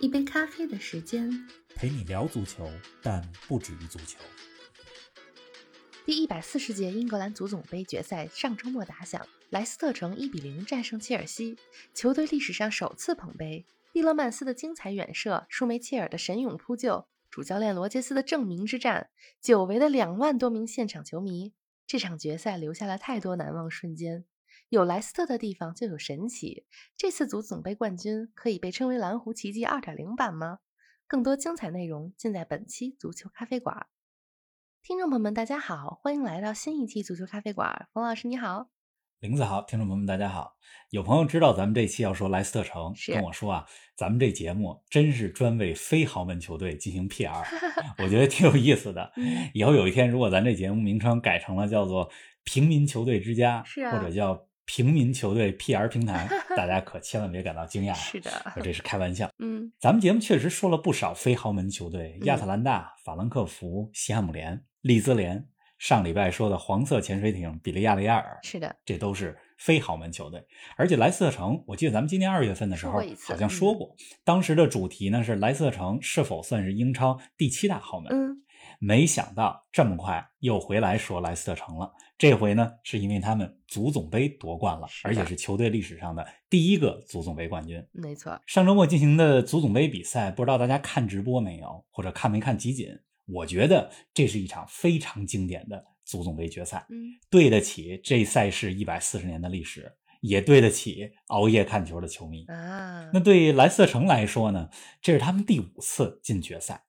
一杯咖啡的时间，陪你聊足球，但不止于足球。第一百四十届英格兰足总杯决赛上周末打响，莱斯特城一比零战胜切尔西，球队历史上首次捧杯。蒂勒曼斯的精彩远射，舒梅切尔的神勇扑救，主教练罗杰斯的证明之战，久违的两万多名现场球迷，这场决赛留下了太多难忘瞬间。有莱斯特的地方就有神奇，这次足总杯冠军可以被称为蓝湖奇迹二点零版吗？更多精彩内容尽在本期足球咖啡馆。听众朋友们，大家好，欢迎来到新一期足球咖啡馆。冯老师你好，林子好，听众朋友们大家好。有朋友知道咱们这期要说莱斯特城，是跟我说啊，咱们这节目真是专为非豪门球队进行 PR，我觉得挺有意思的。嗯以后有一天，如果咱这节目名称改成了叫做“平民球队之家”，是啊或者叫“平民球队 PR 平台 ”，大家可千万别感到惊讶，是的，我这是开玩笑。嗯，咱们节目确实说了不少非豪门球队，嗯亚特兰大、法兰克福、西汉姆联、利兹联。上礼拜说的黄色潜水艇比利亚雷亚尔，是的，这都是非豪门球队。而且莱斯特城，我记得咱们今年二月份的时候好像说过，当时的主题呢是莱斯特城是否算是英超第七大豪门。嗯，没想到这么快又回来说莱斯特城了。这回呢，是因为他们足总杯夺冠了，而且是球队历史上的第一个足总杯冠军。没错，上周末进行的足总杯比赛，不知道大家看直播没有，或者看没看集锦？我觉得这是一场非常经典的足总杯决赛，嗯，对得起这赛事一百四十年的历史，也对得起熬夜看球的球迷。啊，那对莱斯特城来说呢，这是他们第五次进决赛，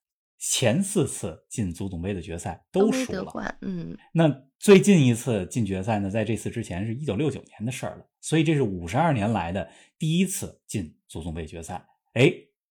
前四次进足总杯的决赛都输了。嗯，那最近一次进决赛呢，在这次之前是一九六九年的事儿了，所以这是五十二年来的第一次进足总杯决赛，哎，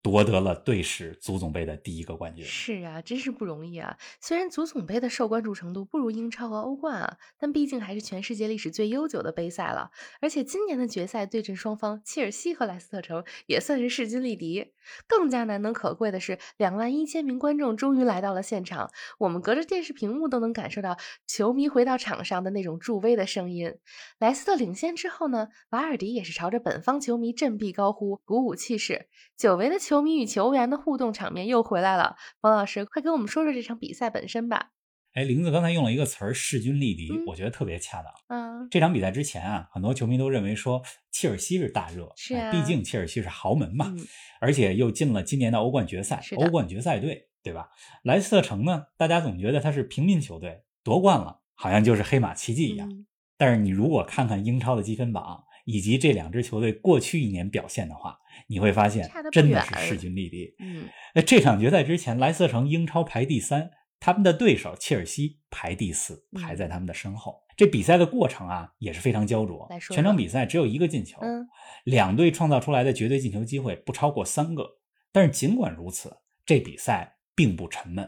夺得了队史足总杯的第一个冠军。是啊，真是不容易啊。虽然足总杯的受关注程度不如英超和欧冠啊，但毕竟还是全世界历史最悠久的杯赛了。而且今年的决赛对阵双方，切尔西和莱斯特城也算是势均力敌。更加难能可贵的是，两万一千名观众终于来到了现场，我们隔着电视屏幕都能感受到球迷回到场上的那种助威的声音。莱斯特领先之后呢，瓦尔迪也是朝着本方球迷振臂高呼，鼓舞气势。久违的球迷与球员的互动场面又回来了。王老师，快跟我们说说这场比赛本身吧。哎，林子刚才用了一个词儿“势均力敌”，嗯我觉得特别恰当。嗯，这场比赛之前啊，很多球迷都认为说切尔西是大热，是啊哎毕竟切尔西是豪门嘛，嗯而且又进了今年的欧冠决赛欧冠决赛队，对吧？莱斯特城呢，大家总觉得他是平民球队，夺冠了，好像就是黑马奇迹一样。嗯但是你如果看看英超的积分榜以及这两支球队过去一年表现的话，你会发现真的是势均力敌。嗯，那这场决赛之前，莱斯特城英超排第三，他们的对手切尔西排第四，嗯排在他们的身后。这比赛的过程啊也是非常焦灼全场比赛只有一个进球，嗯两队创造出来的绝对进球机会不超过三个。但是尽管如此，这比赛并不沉闷。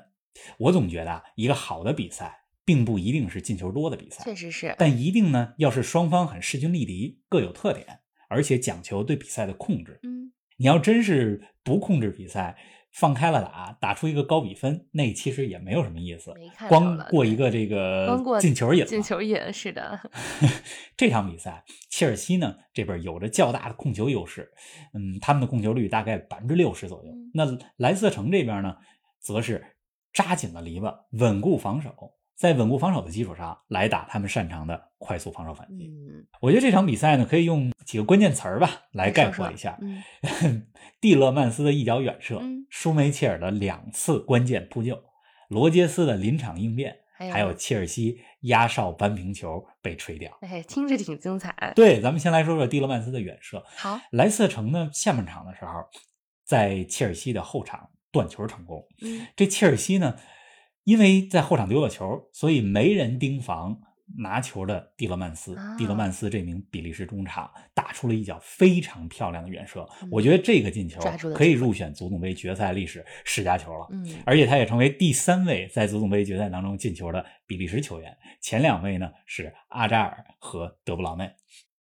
我总觉得啊，一个好的比赛并不一定是进球多的比赛，确实是。但一定呢要是双方很势均力敌，各有特点，而且讲求对比赛的控制。嗯，你要真是不控制比赛，放开了打，打出一个高比分，那其实也没有什么意思光过一个这个进球瘾。进球瘾是的。这场比赛，切尔西呢这边有着较大的控球优势，嗯，他们的控球率大概百分之六十左右。嗯那莱斯特城这边呢，则是扎紧了篱笆，稳固防守，在稳固防守的基础上来打他们擅长的快速防守反击。嗯，我觉得这场比赛呢，可以用几个关键词儿吧来概括一下。嗯蒂勒曼斯的一脚远射，嗯舒梅切尔的两次关键扑救，罗杰斯的临场应变，还有还有切尔西压哨扳平球被吹掉。哎，听着挺精彩。对，咱们先来说说蒂勒曼斯的远射。好，莱斯特城呢，下半场的时候，在切尔西的后场断球成功。嗯这切尔西呢，因为在后场丢了球，所以没人盯防拿球的蒂勒曼斯，啊蒂勒曼斯这名比利时中场打出了一脚非常漂亮的远射，嗯我觉得这个进球可以入选足总杯决赛历史十佳球了。嗯，而且他也成为第三位在足总杯决赛当中进球的比利时球员，前两位呢是阿扎尔和德布劳内。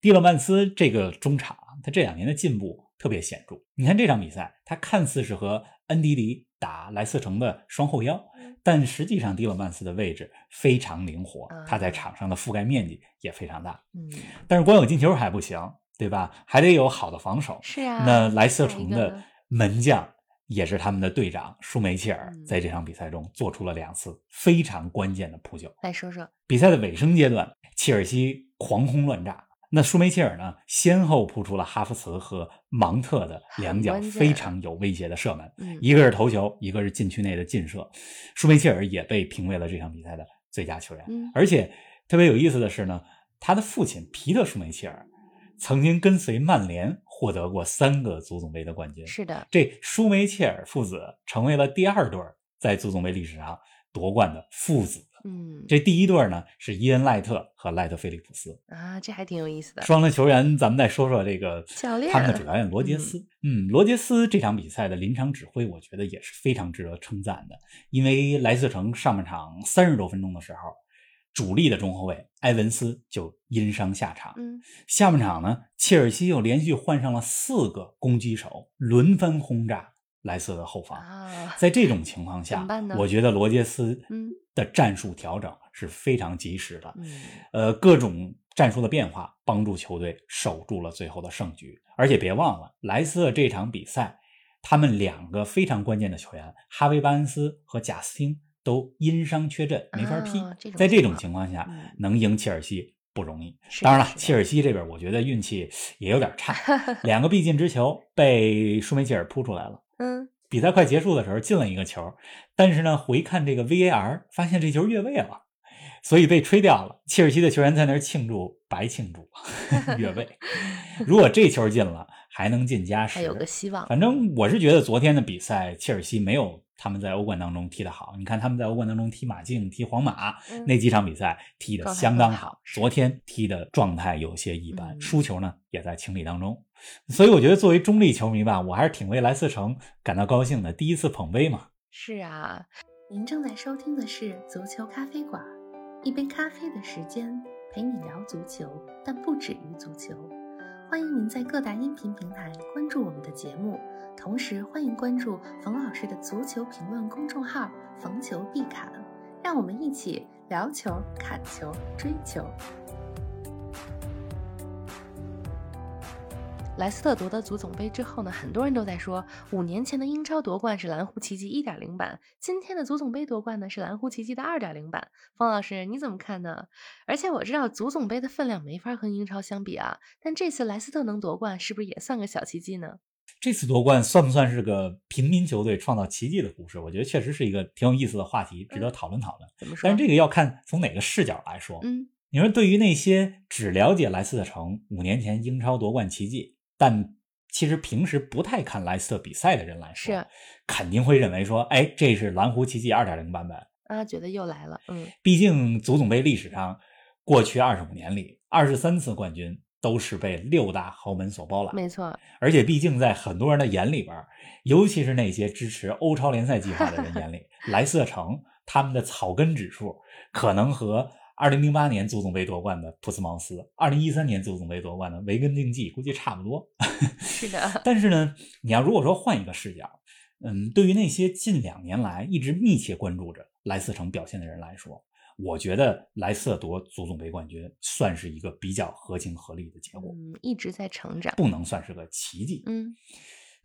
蒂勒曼斯这个中场啊，他这两年的进步特别显著。你看这场比赛，他看似是和恩迪迪打莱斯特城的双后腰，但实际上蒂勒曼斯的位置非常灵活啊，他在场上的覆盖面积也非常大。嗯，但是光有进球还不行，对吧？还得有好的防守。是啊。那莱斯特城的门将也是他们的队长舒梅切尔嗯，在这场比赛中做出了两次非常关键的扑救。来说说，比赛的尾声阶段，切尔西狂轰乱炸。那舒梅切尔呢，先后扑出了哈弗茨和芒特的两脚非常有威胁的射门，嗯，一个是头球，一个是禁区内的劲射。舒梅切尔也被评为了这场比赛的最佳球员。嗯而且特别有意思的是呢，他的父亲皮特舒梅切尔曾经跟随曼联获得过三个足总杯的冠军。是的，这舒梅切尔父子成为了第二对儿在足总杯历史上夺冠的父子。嗯，这第一对儿呢是伊恩赖特和赖特菲利普斯啊，这还挺有意思的。双的球员。咱们再说说这个教练他们的主教练罗杰斯。嗯，罗杰斯这场比赛的临场指挥，我觉得也是非常值得称赞的。因为莱斯特城上半场三十多分钟的时候，主力的中后卫埃文斯就因伤下场。嗯，下半场呢，切尔西又连续换上了四个攻击手，轮番轰炸莱斯特的后防。啊，在这种情况 下我觉得罗杰斯嗯的战术调整是非常及时的。嗯，呃，各种战术的变化帮助球队守住了最后的胜局。而且别忘了，莱斯特这场比赛，他们两个非常关键的球员哈维·巴恩斯和贾斯汀都因伤缺阵，没法踢。啊这在这种情况下，嗯能赢切尔西不容易。当然了，切尔西这边我觉得运气也有点差，两个必进之球被舒梅切尔扑出来了。嗯，比赛快结束的时候进了一个球，但是呢，回看这个 VAR 发现这球越位了，所以被吹掉了。切尔西的球员在那儿庆祝，白庆祝，越位。如果这球进了，还能进加时。还有个希望。反正我是觉得昨天的比赛，切尔西没有他们在欧冠当中踢得好。你看他们在欧冠当中踢马竞、踢皇马、嗯那几场比赛踢得相当好昨天踢的状态有些一般，嗯输球呢也在情理当中。所以我觉得作为中立球迷吧，我还是挺为莱斯特城感到高兴的。第一次捧杯嘛，是啊，您正在收听的是足球咖啡馆，一杯咖啡的时间陪你聊足球，但不止于足球。欢迎您在各大音频平台关注我们的节目，同时欢迎关注冯老师的足球评论公众号“冯球必侃”，让我们一起聊球、砍球、追球。莱斯特夺得足总杯之后呢，很多人都在说，五年前的英超夺冠是蓝狐奇迹1.0版，今天的足总杯夺冠呢是蓝狐奇迹的2.0版。方老师你怎么看呢？而且我知道足总杯的分量没法和英超相比啊，但这次莱斯特能夺冠，是不是也算个小奇迹呢？这次夺冠算不算是个平民球队创造奇迹的故事？我觉得确实是一个挺有意思的话题，值得讨论讨论。怎么说？但是这个要看从哪个视角来说。嗯，你说对于那些只了解莱斯特城五年前英超夺冠奇迹，但其实平时不太看莱斯特比赛的人来说，是肯定会认为说，哎，这是蓝湖奇迹二点零版本。啊，觉得又来了，嗯，毕竟足总杯历史上过去二十五年里，二十三次冠军都是被六大豪门所包揽。没错，而且毕竟在很多人的眼里边，尤其是那些支持欧超联赛计划的人眼里，莱斯特城他们的草根指数可能和2008年足总杯夺冠的普斯茅斯、二零一三年足总杯夺冠的维根竞技估计差不多。是的，但是呢，你要如果说换一个视角，嗯，对于那些近两年来一直密切关注着莱斯特城表现的人来说，我觉得莱斯特夺足总杯冠军算是一个比较合情合理的结果，嗯，一直在成长，不能算是个奇迹。嗯，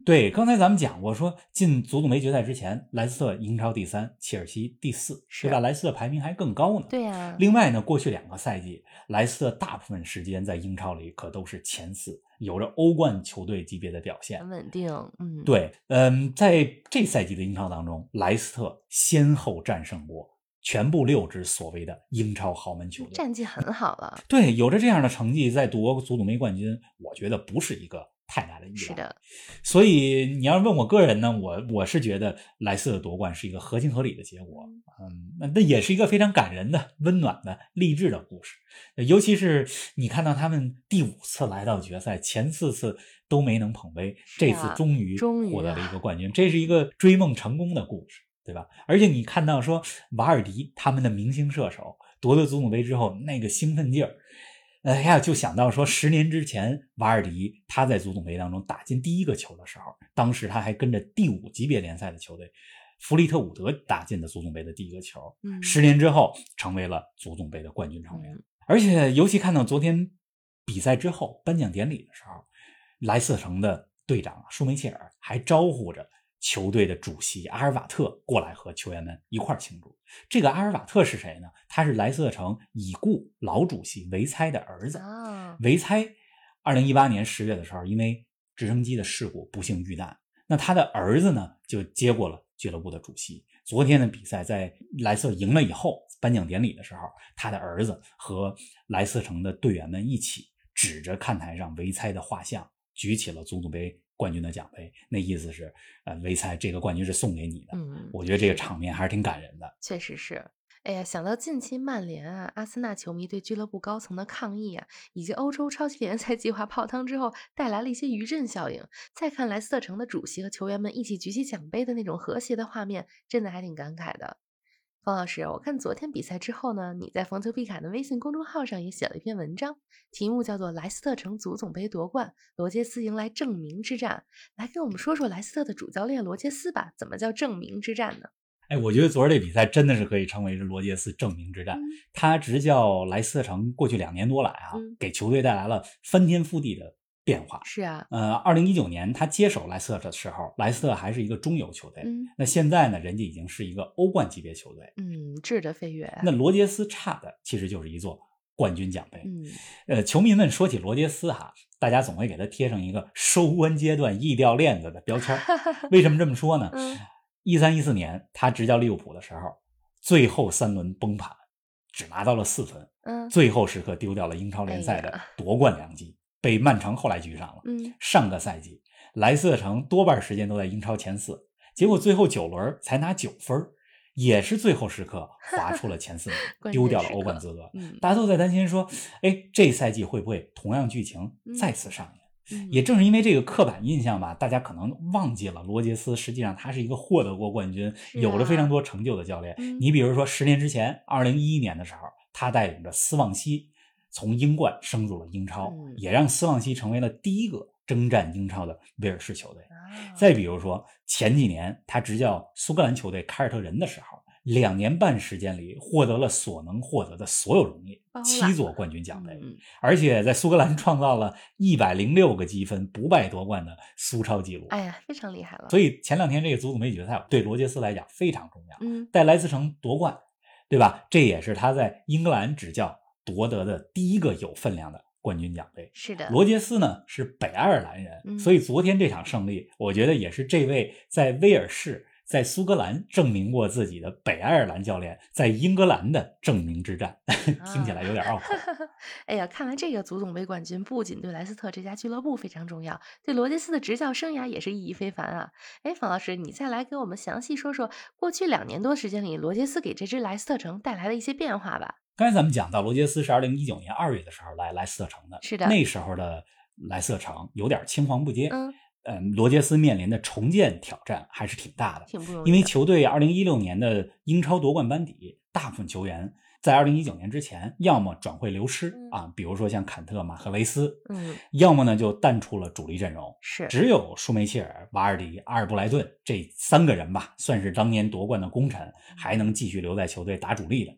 对，刚才咱们讲过，说进足总杯决赛之前，莱斯特英超第三，切尔西第四，是对吧？莱斯特排名还更高呢。对呀、另外呢，过去两个赛季，莱斯特大部分时间在英超里可都是前四，有着欧冠球队级别的表现很。稳定，嗯，，对，嗯，在这赛季的英超当中，莱斯特先后战胜过全部六支所谓的英超豪门球队。战绩很好了，对，有着这样的成绩，在夺足总杯冠军，我觉得不是一个太大的依赖。是的，所以你要是问我个人呢，我我是觉得莱斯特夺冠是一个合情合理的结果。嗯，那那也是一个非常感人的、温暖的、励志的故事。尤其是你看到他们第五次来到决赛，前四次都没能捧杯，这次终于终于获得了一个冠军，这是一个追梦成功的故事，对吧？而且你看到说瓦尔迪他们的明星射手夺得足总杯之后那个兴奋劲儿。哎呀，就想到说，十年之前，瓦尔迪他在足总杯当中打进第一个球的时候，当时他还跟着第五级别联赛的球队弗利特伍德打进的足总杯的第一个球。嗯，十年之后，成为了足总杯的冠军成员。嗯而且，尤其看到昨天比赛之后颁奖典礼的时候，莱斯特城的队长舒梅切尔还招呼着球队的主席阿尔瓦特过来和球员们一块儿庆祝。这个阿尔瓦特是谁呢？他是莱斯特城已故老主席维猜的儿子。啊，维猜，二零一八年十月的时候，因为直升机的事故不幸遇难。那他的儿子呢，就接过了俱乐部的主席。昨天的比赛在莱斯特赢了以后，颁奖典礼的时候，他的儿子和莱斯特城的队员们一起指着看台上维猜的画像，举起了足总杯冠军的奖杯。那意思是，呃，维猜这个冠军是送给你的。嗯，我觉得这个场面还是挺感人的。确实是。哎呀，想到近期曼联啊、阿森纳球迷对俱乐部高层的抗议啊，以及欧洲超级联赛计划泡汤之后带来了一些余震效应，再看莱斯特城的主席和球员们一起举起奖杯的那种和谐的画面，真的还挺感慨的。方老师，我看昨天比赛之后呢，你在冯球必侃的微信公众号上也写了一篇文章，题目叫做《莱斯特城足总杯夺冠，罗杰斯迎来证明之战》，来给我们说说莱斯特的主教练罗杰斯吧，怎么叫证明之战呢？哎，我觉得昨儿这比赛真的是可以称为是罗杰斯证明之战。嗯他执教莱斯特城过去两年多来啊，嗯给球队带来了翻天覆地的变化。是啊，呃，二零一九年他接手莱斯特的时候，莱斯特还是一个中游球队。嗯那现在呢，人家已经是一个欧冠级别球队。嗯，质的飞跃啊，那罗杰斯差的其实就是一座冠军奖杯。嗯呃，球迷们说起罗杰斯哈，大家总会给他贴上一个收官阶段易掉链子的标签。为什么这么说呢？嗯一三一四年他执教利物浦的时候，最后三轮崩盘，只拿到了四分，嗯最后时刻丢掉了英超联赛的夺冠良机，被曼城后来居上了。嗯上个赛季，莱斯特城多半时间都在英超前四，结果最后九轮才拿九分，也是最后时刻 划出了前四名丢掉了欧冠资格。嗯大家都在担心说，哎，这赛季会不会同样剧情再次上演？嗯也正是因为这个刻板印象吧，大家可能忘记了罗杰斯实际上他是一个获得过冠军、是有着非啊常多成就的教练。嗯你比如说，十年之前，二零一一年的时候，他带领着斯旺西从英冠升入了英超，嗯也让斯旺西成为了第一个征战英超的威尔士球队。啊再比如说，前几年他执教苏格兰球队凯尔特人的时候，两年半时间里获得了所能获得的所有荣誉七座冠军奖杯。嗯而且在苏格兰 创造了一百零六个积分不败夺冠的苏超纪录。哎呀，非常厉害了。所以前两天这个足总杯决赛对罗杰斯来讲非常重要，嗯带莱斯城夺冠，对吧？这也是他在英格兰执教夺得的第一个有分量的冠军奖杯。是的，罗杰斯呢是北爱尔兰人，嗯所以昨天这场胜利，我觉得也是这位在威尔士、在苏格兰证明过自己的北爱尔兰教练在英格兰的证明之战，听起来有点拗口。哎呀，看来这个足总杯冠军不仅对莱斯特这家俱乐部非常重要，对罗杰斯的执教生涯也是意义非凡啊！哎，方老师，你再来给我们详细说说过去两年多时间里，罗杰斯给这支莱斯特城带来的一些变化吧？刚才咱们讲到，罗杰斯是二零一九年二月的时候来莱斯特城的，是的那时候的莱斯特城有点青黄不接，嗯，嗯，罗杰斯面临的重建挑战还是挺大的，挺不容易，因为球队二零一六年的英超夺冠班底，大部分球员在二零一九年之前，要么转会流失嗯啊，比如说像坎特、马赫雷斯，嗯要么呢就淡出了主力阵容。是只有舒梅切尔、瓦尔迪、阿尔布莱顿这三个人吧，算是当年夺冠的功臣，还能继续留在球队打主力的。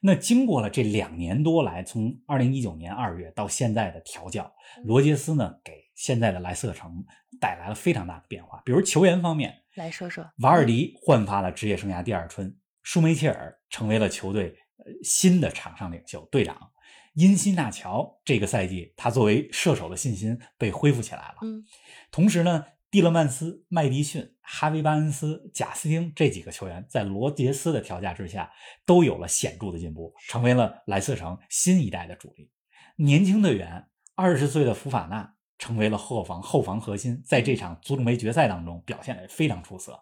那经过了这两年多来，从二零一九年二月到现在的调教，罗杰斯呢给现在的莱斯特城带来了非常大的变化。比如球员方面，来说说瓦尔迪焕发了职业生涯第二春，舒梅切尔成为了球队呃新的场上领袖、队长。因西纳乔这个赛季，他作为射手的信心被恢复起来了。嗯同时呢，蒂勒曼斯、麦迪逊、哈维巴恩斯、贾斯汀这几个球员在罗杰斯的调教之下，都有了显著的进步，成为了莱斯特城新一代的主力。年轻队员，二十岁的福法纳成为了后防后防核心，在这场足总杯决赛当中表现得非常出色。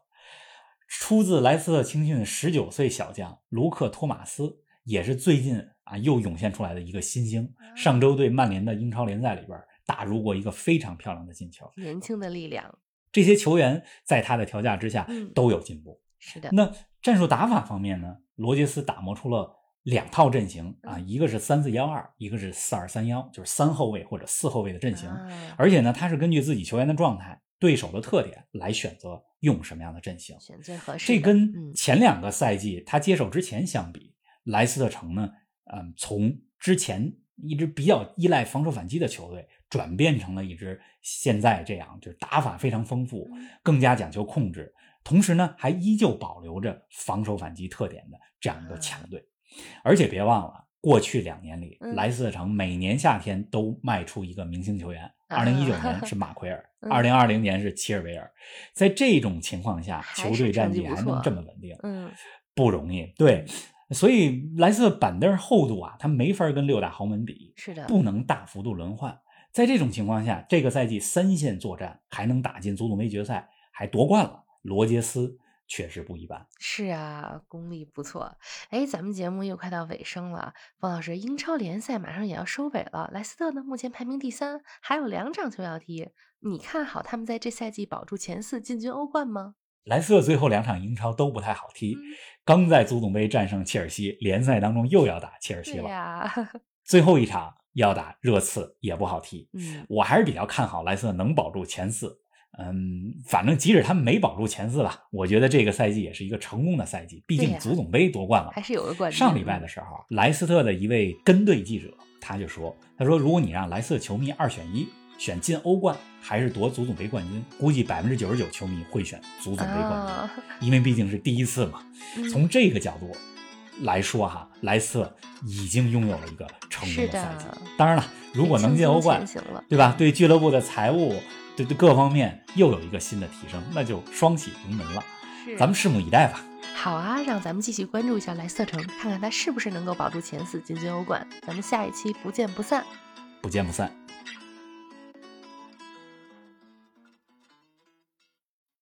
出自莱斯特青训的十九岁小将卢克·托马斯，也是最近啊又涌现出来的一个新星。上周对曼联的英超联赛里边打入过一个非常漂亮的进球。年轻的力量，这些球员在他的调教之下都有进步。是的。那战术打法方面呢？罗杰斯打磨出了两套阵型啊，一个是三四幺二，一个是四二三幺，就是三后卫或者四后卫的阵型。而且呢，他是根据自己球员的状态、对手的特点来选择。用什么样的阵型选最合适？这跟前两个赛季他接手之前相比，莱斯特城呢，嗯，从之前一支比较依赖防守反击的球队，转变成了一支现在这样，就是打法非常丰富，更加讲究控制，同时呢，还依旧保留着防守反击特点的这样一个强队。而且别忘了，过去两年里，莱斯特城每年夏天都卖出一个明星球员。二零一九 年是马奎尔，二零二零年是齐尔维尔，在这种情况下，球队战绩还能这么稳定，嗯，不容易。对，所以莱斯特板凳厚度啊，他没法跟六大豪门比，是的，不能大幅度轮换。在这种情况下，这个赛季三线作战还能打进足总杯决赛，还夺冠了，罗杰斯。确实不一般，是啊，功力不错。哎，咱们节目又快到尾声了，方老师，英超联赛马上也要收尾了，莱斯特呢目前排名第三，还有两场球要踢，你看好他们在这赛季保住前四，进军欧冠吗？莱斯特最后两场英超都不太好踢，刚在足总杯战胜切尔西，联赛当中又要打切尔西了，最后一场要打热刺也不好踢。嗯，我还是比较看好莱斯特能保住前四。嗯，反正即使他们没保住前四吧，我觉得这个赛季也是一个成功的赛季。毕竟足总杯夺冠了，还是有个冠军。上礼拜的时候，莱斯特的一位跟队记者他就说：“他说如果你让莱斯特球迷二选一，选进欧冠还是夺足总杯冠军，估计百分之九十九球迷会选足总杯冠军，因为毕竟是第一次嘛。从这个角度来说，哈，莱斯特已经拥有了一个成功的赛季。当然了，如果能进欧冠，对吧？对俱乐部的财务。”对对，各方面又有一个新的提升，那就双喜临门了。咱们拭目以待吧。好啊，让咱们继续关注一下莱斯特城，看看他是不是能够保住前四，进军欧冠。咱们下一期不见不散。不见不散。